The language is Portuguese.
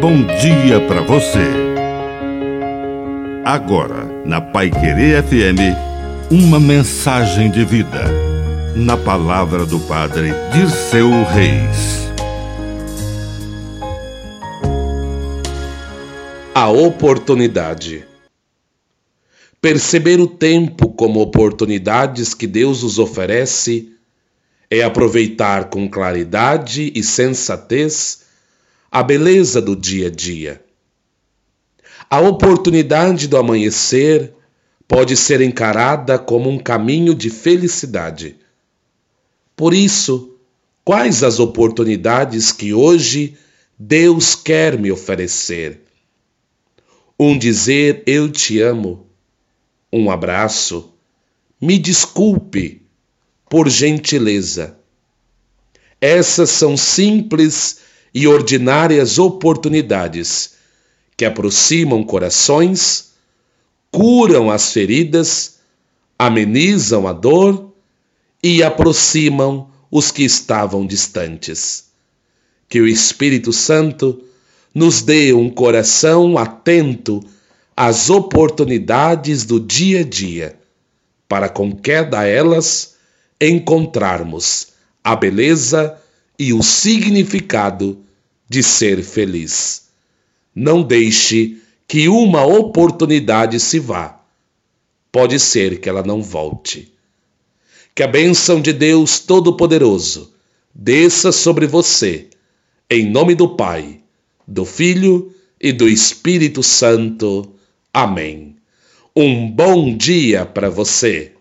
bom dia para você. Agora, na Pai Querer FM, uma mensagem de vida. Na palavra do Padre Dirceu Reis. A oportunidade. Perceber o tempo como oportunidades que Deus nos oferece é aproveitar com claridade e sensatez a beleza do dia a dia. A oportunidade do amanhecer pode ser encarada como um caminho de felicidade. Por isso, quais as oportunidades que hoje Deus quer me oferecer? Um dizer eu te amo, um abraço, me desculpe, por gentileza. Essas são simples e ordinárias oportunidades que aproximam corações, curam as feridas, amenizam a dor e aproximam os que estavam distantes. Que o Espírito Santo nos dê um coração atento às oportunidades do dia a dia, para com cada elas encontrarmos a beleza e o significado de ser feliz. Não deixe que uma oportunidade se vá. Pode ser que ela não volte. Que a bênção de Deus Todo-Poderoso desça sobre você, em nome do Pai, do Filho e do Espírito Santo. Amém. Um bom dia para você.